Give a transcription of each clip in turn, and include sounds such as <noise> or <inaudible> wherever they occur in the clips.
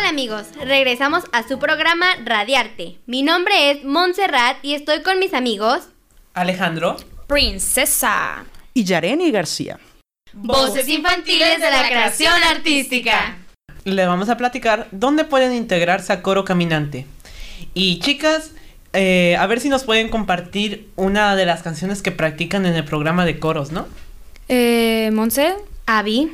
Hola amigos, regresamos a su programa Radiarte. Mi nombre es Montserrat y estoy con mis amigos Alejandro. Princesa. y Yareni García. Voces Infantiles de la Creación Artística. Le vamos a platicar dónde pueden integrarse a Coro Caminante. Y chicas, eh, a ver si nos pueden compartir una de las canciones que practican en el programa de coros, ¿no? Eh, Monse. Avi,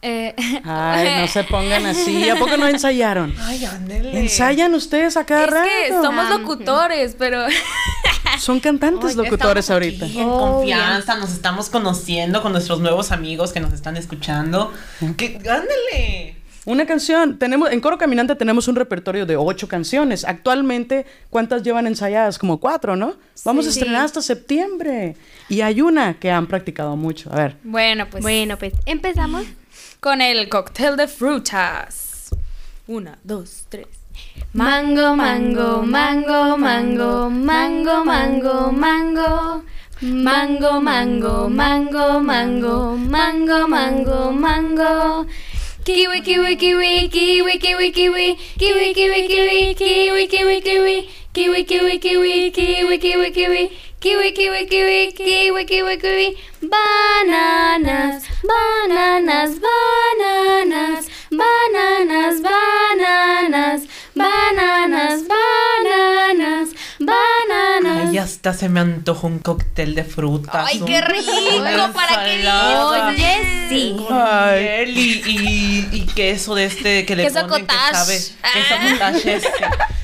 Eh, Ay, no se pongan así. ¿A poco no <laughs> ensayaron? Ay, ándele. ¿Ensayan ustedes a cada es que somos locutores, pero <laughs> Son cantantes Oye, locutores estamos ahorita. aquí. En Obvio. confianza, nos estamos conociendo con nuestros nuevos amigos que nos están escuchando. Que, ándele. Una canción. Tenemos, en Coro Caminante tenemos un repertorio de ocho canciones. Actualmente, ¿cuántas llevan ensayadas? Como cuatro, ¿no? Vamos a Sí. estrenar hasta septiembre. Y hay una que han practicado mucho. A ver. bueno, pues bueno pues empezamos. Con el cóctel de frutas. Una, dos, tres. Mango, mango, mango, mango, mango, mango, mango. Mango, mango, mango, mango, mango, mango, mango. Kiwi, kiwi, kiwi, kiwi, kiwi, kiwi, kiwi, kiwi, kiwi, kiwi, kiwi, kiwi, kiwi, kiwi, kiwi, kiwi, Kiwi, kiwi, kiwi, kiwi, kiwi, kiwi. Bananas, bananas, bananas, bananas, bananas, bananas, bananas, bananas. Ay, hasta se me antojó un cóctel de frutas. Ay, qué rico, para que Oye, sí. Ay, y, y, queso de este que le queso ponen que sabe. Queso ah. cottage.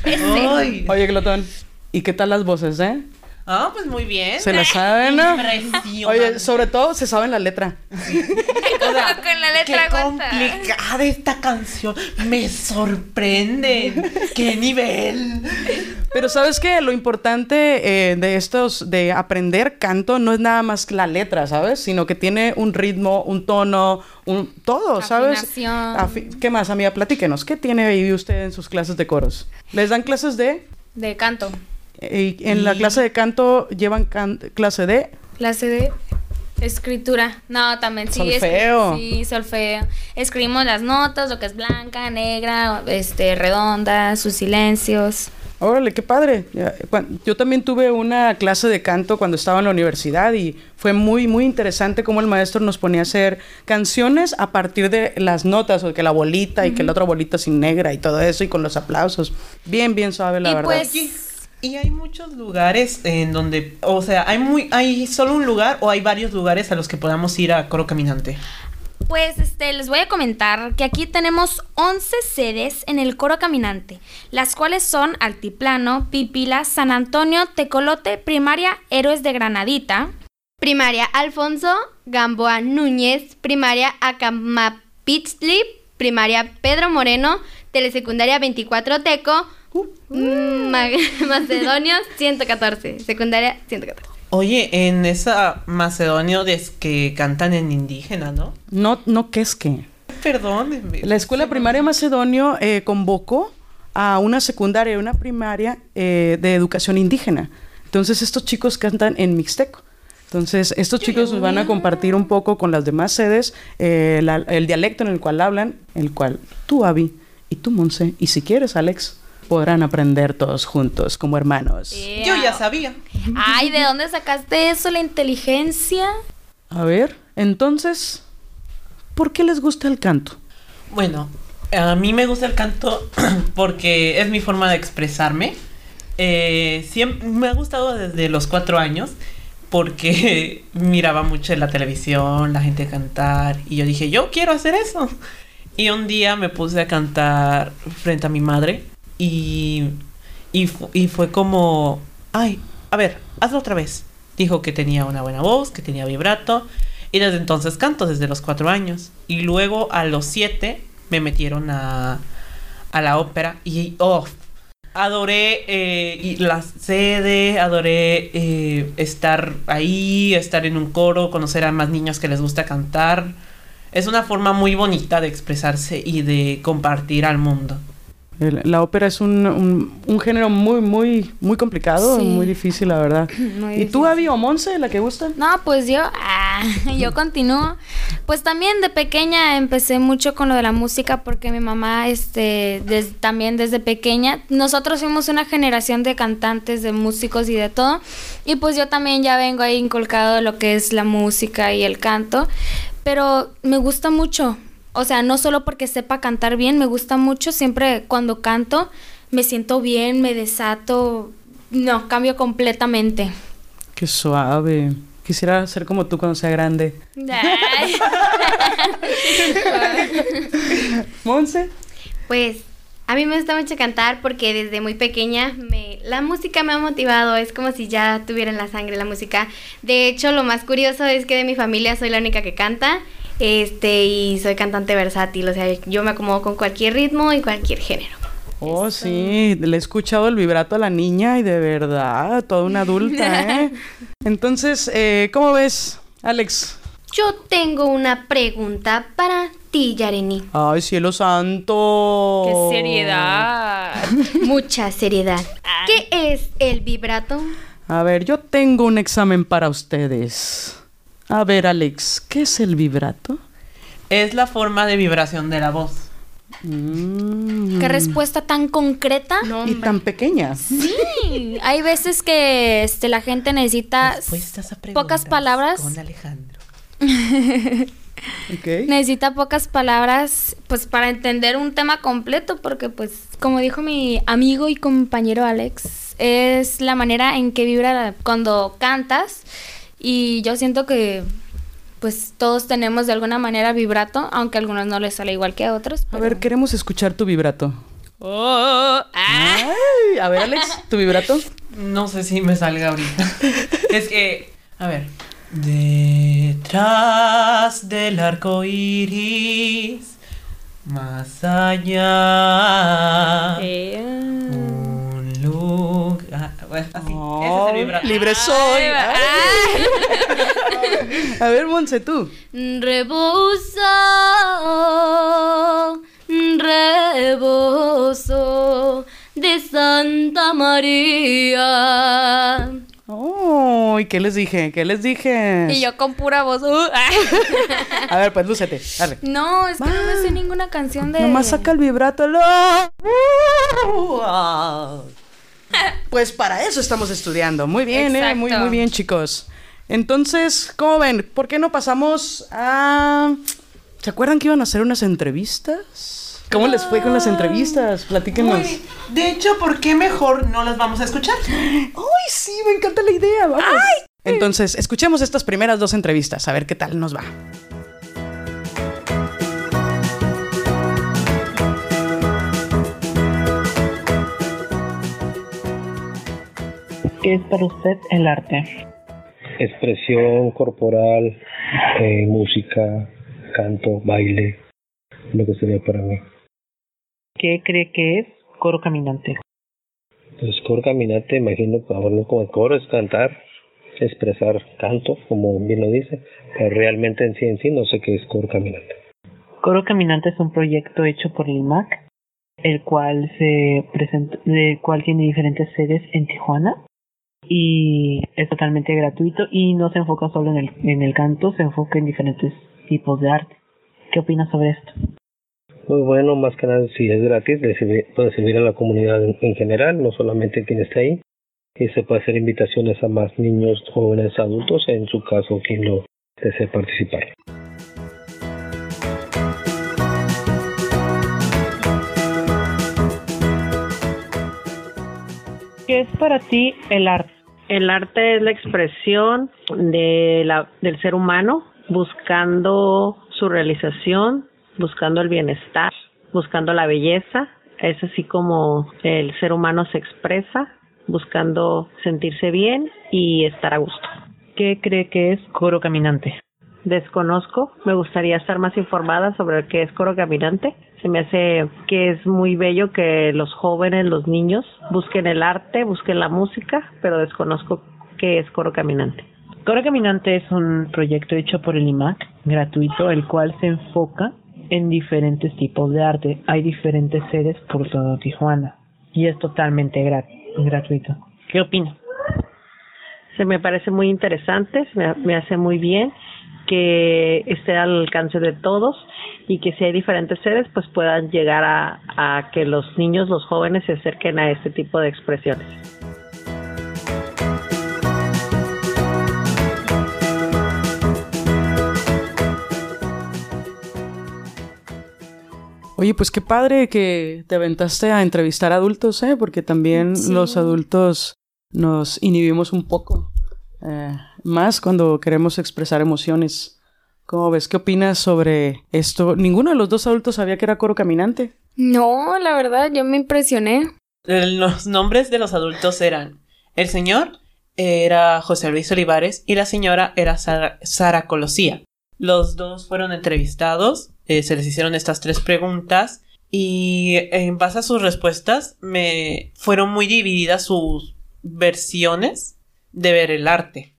Este. <laughs> Oye, glotón. ¿Y qué tal las voces, eh? Ah, pues muy bien. ¿Se las saben, no? Impresionante. Oye, sobre todo se saben la letra. O sea, <laughs> Con la letra qué aguanta. complicada esta canción. Me sorprende. qué nivel. Pero sabes que lo importante eh, de estos, de aprender canto, no es nada más la letra, ¿sabes? Sino que tiene un ritmo, un tono, un todo, ¿sabes? Afi- ¿Qué más, amiga? Platíquenos. ¿Qué tiene ahí usted en sus clases de coros? ¿Les dan clases de? De canto. Y en la clase de canto llevan can- clase de Clase de escritura. No, también sí. Solfeo. Sí, solfeo. Escribimos las notas, lo que es blanca, negra, este, redonda, sus silencios. Órale, qué padre. Yo también tuve una clase de canto cuando estaba en la universidad y fue muy, muy interesante cómo el maestro nos ponía a hacer canciones a partir de las notas, o que la bolita y que la otra bolita sin negra y todo eso y con los aplausos. Bien, bien suave, la Y verdad. pues- y hay muchos lugares en donde, o sea, hay muy, hay solo un lugar o hay varios lugares a los que podamos ir a Coro Caminante. Pues este, les voy a comentar que aquí tenemos 11 sedes en el coro caminante, las cuales son Altiplano, Pipila, San Antonio, Tecolote, Primaria, Héroes de Granadita, Primaria Alfonso Gamboa Núñez, primaria Acamapitzli, primaria Pedro Moreno, telesecundaria 24 Teco, mm, Ma- <laughs> Macedonio 114, secundaria 114. Oye, en esa Macedonio des que cantan en indígena, ¿no? No, no, ¿qué es que? Perdónenme. La escuela primaria Macedonio eh, convocó a una secundaria y una primaria eh, de educación indígena. Entonces estos chicos cantan en mixteco. Entonces estos chicos nos van a compartir un poco con las demás sedes eh, la- el dialecto en el cual hablan, el cual tú, Avi, y tú, Monse, y si quieres, Alex, podrán aprender todos juntos como hermanos. Yo ya sabía. Ay, ¿de dónde sacaste eso, la inteligencia? A ver, entonces, ¿por qué les gusta el canto? Bueno, a mí me gusta el canto <clears throat> porque es mi forma de expresarme. Eh, siempre, me ha gustado desde los cuatro años porque <laughs> miraba mucho en la televisión, la gente cantar y yo dije, yo quiero hacer eso. Y un día me puse a cantar frente a mi madre y, y, fu- y fue como, ay, a ver, hazlo otra vez. Dijo que tenía una buena voz, que tenía vibrato y desde entonces canto, desde los cuatro años. Y luego a los siete me metieron a, a la ópera y, oh, adoré eh, y la sede, adoré eh, estar ahí, estar en un coro, conocer a más niños que les gusta cantar. Es una forma muy bonita de expresarse y de compartir al mundo. La ópera es un, un- un género muy, muy, muy complicado, Sí. muy difícil, la verdad. <clears throat> Muy ¿Y tú. Avi o Monse, la que gusta? No, pues yo, ah, <laughs> yo continúo. Pues también de pequeña empecé mucho con lo de la música porque mi mamá, este, des- también desde pequeña, nosotros fuimos una generación de cantantes, de músicos y de todo. Y pues yo también ya vengo ahí inculcado lo que es la música y el canto. Pero me gusta mucho. O sea, no solo porque sepa cantar bien, me gusta mucho. Siempre cuando canto me siento bien, me desato. No, cambio completamente. Qué suave. Quisiera ser como tú cuando sea grande. <laughs> Monse. Pues a mí me gusta mucho cantar porque desde muy pequeña me, la música me ha motivado, es como si ya tuviera en la sangre la música. De hecho, lo más curioso es que de mi familia soy la única que canta, este, y soy cantante versátil, o sea, yo me acomodo con cualquier ritmo y cualquier género. Oh, sí, le he escuchado el vibrato a la niña y de verdad, toda una adulta, <laughs> ¿eh? Entonces, eh, ¿cómo ves, Alex? Yo tengo una pregunta para ti, Yareni. Ay, cielo santo. ¡Qué seriedad! <laughs> Mucha seriedad. ¿Qué es el vibrato? A ver, yo tengo un examen para ustedes. A ver, Alex, ¿qué es el vibrato? Es la forma de vibración de la voz. Mm, ¿Qué respuesta tan concreta? y tan pequeña. Sí, hay veces que este, la gente necesita pocas palabras. Con Alejandro. <laughs> Necesita pocas palabras pues para entender un tema completo porque pues como dijo mi amigo y compañero Alex es la manera en que vibra cuando cantas y yo siento que pues todos tenemos de alguna manera vibrato aunque a algunos no les sale igual que a otros. A ver, queremos escuchar tu vibrato. Oh, ah. Ay, a ver, Alex, tu vibrato. No sé si me salga ahorita. <laughs> es que, a ver. Detrás del arco iris, más allá. Eh, Ese es el libre soy. ah. A ver, Monse, tú. Rebosa, reboso de Santa María. Oh, ¿y qué les dije? ¿Qué les dije? Y yo con pura voz. uh, ah. A ver, pues lúcete, dale. No, es que no me sé ninguna canción de. Nomás saca el vibrato. lo- Pues para eso estamos estudiando. Muy bien, eh, muy, muy bien, chicos. Entonces, ¿cómo ven? ¿Por qué no pasamos a... ¿Se acuerdan que iban a hacer unas entrevistas? ¿Cómo les fue con las entrevistas? Platíquenos. De hecho, ¿por qué mejor no las vamos a escuchar? ¡Ay, sí! Me encanta la idea. Vamos. Entonces, escuchemos estas primeras dos entrevistas, a ver qué tal nos va. ¿Qué es para usted el arte? expresión corporal, eh, música, canto, baile, lo que sería para mí. ¿Qué cree que es coro caminante? Pues coro caminante, imagino que hablarlo como el coro es cantar, expresar canto, como bien lo dice, pero realmente en sí en sí no sé qué es coro caminante. Coro caminante es un proyecto hecho por el MAC, el cual se presenta, el cual tiene diferentes sedes en Tijuana y es totalmente gratuito y no se enfoca solo en el, en el canto, se enfoca en diferentes tipos de arte. ¿Qué opinas sobre esto? Muy bueno, más que nada si es gratis, le sirve- puede servir a la comunidad en, en general, no solamente quien esté ahí, y se puede hacer invitaciones a más niños, jóvenes, adultos, en su caso quien lo desee participar. ¿Qué es para ti el arte? El arte es la expresión de la, del ser humano buscando su realización, buscando el bienestar, buscando la belleza. Es así como el ser humano se expresa, buscando sentirse bien y estar a gusto. ¿Qué cree que es coro caminante? Desconozco, me gustaría estar más informada sobre qué es coro caminante. Se me hace que es muy bello que los jóvenes, los niños, busquen el arte, busquen la música, pero desconozco qué es coro caminante. Coro Caminante es un proyecto hecho por el IMAC, gratuito, el cual se enfoca en diferentes tipos de arte. Hay diferentes sedes por todo Tijuana y es totalmente grat gratuito. ¿Qué opina? Se me parece muy interesante, me, me hace muy bien que esté al alcance de todos y que si hay diferentes sedes pues puedan llegar a, a que los niños, los jóvenes se acerquen a este tipo de expresiones. Oye, pues qué padre que te aventaste a entrevistar a adultos, ¿eh? Porque también Sí. los adultos nos inhibimos un poco. eh, más cuando queremos expresar emociones. ¿Cómo ves? ¿Qué opinas sobre esto? Ninguno de los dos adultos sabía que era coro caminante. No, la verdad, yo me impresioné. Eh, Los nombres de los adultos eran: el señor era José Luis Olivares y la señora era Sara, Sara Colosía. Los dos fueron entrevistados, eh, se les hicieron estas tres preguntas y en base a sus respuestas me fueron muy divididas sus versiones de ver el arte.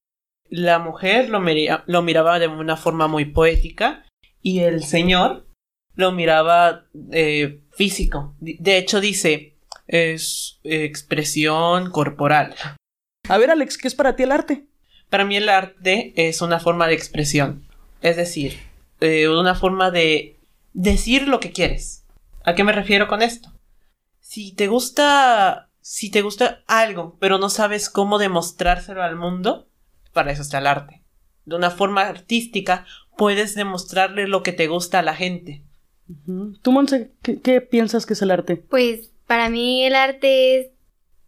La mujer lo, lo miraba de una forma muy poética y el señor lo miraba eh, físico. De hecho dice, es expresión corporal. A ver, Alex, ¿qué es para ti el arte? Para mí el arte es una forma de expresión. Es decir, eh, una forma de decir lo que quieres. ¿A qué me refiero con esto? Si te gusta, si te gusta algo, pero no sabes cómo demostrárselo al mundo, para eso está el arte. De una forma artística puedes demostrarle lo que te gusta a la gente. Tú, Monse, ¿qué, qué piensas que es el arte? Pues para mí el arte es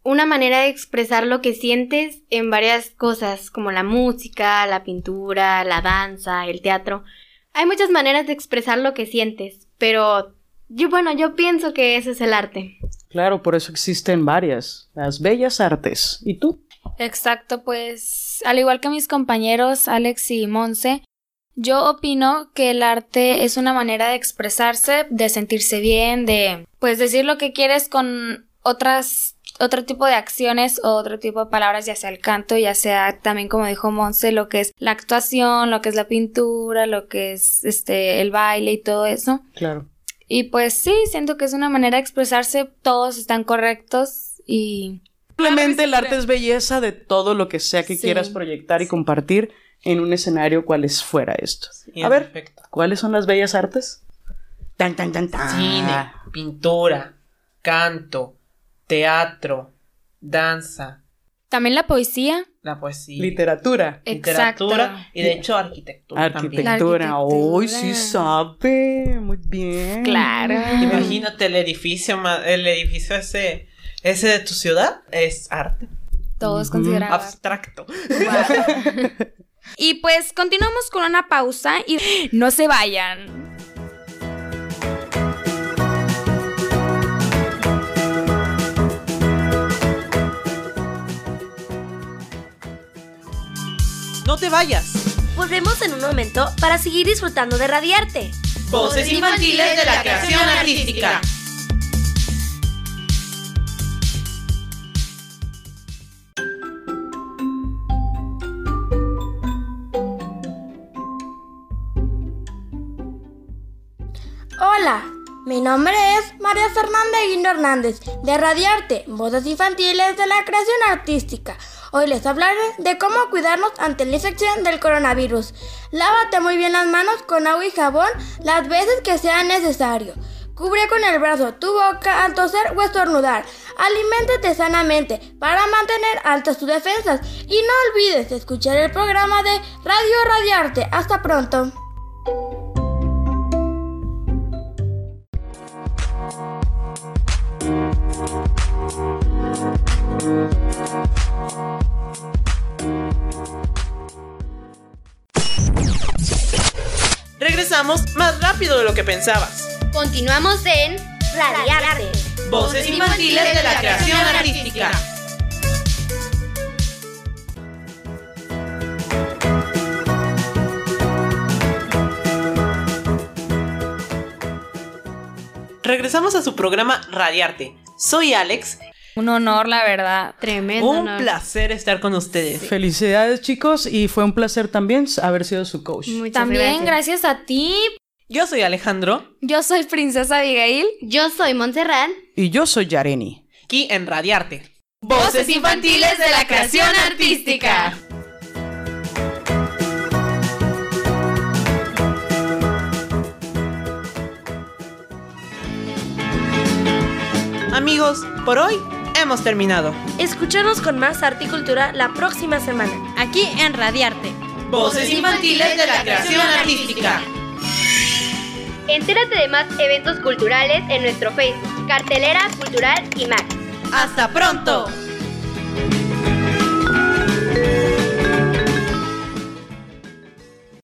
una manera de expresar lo que sientes en varias cosas, como la música, la pintura, la danza, el teatro. Hay muchas maneras de expresar lo que sientes, pero yo, bueno, yo pienso que ese es el arte. Claro, por eso existen varias, las bellas artes. ¿Y tú? Exacto, pues al igual que mis compañeros Alex y Monse, yo opino que el arte es una manera de expresarse, de sentirse bien, de pues decir lo que quieres con otras otro tipo de acciones o otro tipo de palabras, ya sea el canto, ya sea también como dijo Monse, lo que es la actuación, lo que es la pintura, lo que es este el baile y todo eso. Claro. Y pues sí, siento que es una manera de expresarse, todos están correctos y Simplemente el arte es belleza de todo lo que sea que Sí. quieras proyectar y compartir en un escenario cual es fuera esto. A ver, perfecto. ¿cuáles son las bellas artes? Tan, tan, tan, tan. Cine, pintura, canto, teatro, danza, también la poesía. la poesía, Literatura. literatura y de hecho arquitectura. Arquitectura. Arquitectura. sí sabe. Muy bien. Claro. Imagínate el edificio, el edificio ese, ese de tu ciudad es arte Todos considerados. abstracto. <laughs> Y pues continuamos con una pausa y no se vayan. No te vayas. Volvemos en un momento para seguir disfrutando de Radiarte. Voces infantiles de la creación artística. Hola, mi nombre es María Fernanda Guindo Hernández, de Radiarte, Voces Infantiles de la Creación Artística. Hoy les hablaré de cómo cuidarnos ante la infección del coronavirus. Lávate muy bien las manos con agua y jabón las veces que sea necesario. Cubre con el brazo tu boca al toser o estornudar. Aliméntate sanamente para mantener altas tus defensas. Y no olvides escuchar el programa de Radio Radiarte. Hasta pronto. Regresamos más rápido de lo que pensabas. Continuamos en Radiarte. Voces infantiles de la creación artística. regresamos a su programa Radiarte. Soy Alex. Un honor, la verdad. Tremendo. Un honor. placer estar con ustedes. Felicidades chicos y fue un placer también haber sido su coach. Muchas También gracias. gracias a ti. Yo soy Alejandro, Yo soy Princesa Abigail. Yo soy Montserrat. Y yo soy Yareni. aquí en Radiarte. Voces infantiles de la creación artística. Amigos, por hoy hemos terminado. Escúchanos con más arte y cultura la próxima semana. Aquí en Radiarte. Voces infantiles de la creación artística. Entérate de más eventos culturales en nuestro Facebook, Cartelera Cultural y Mac. ¡Hasta pronto!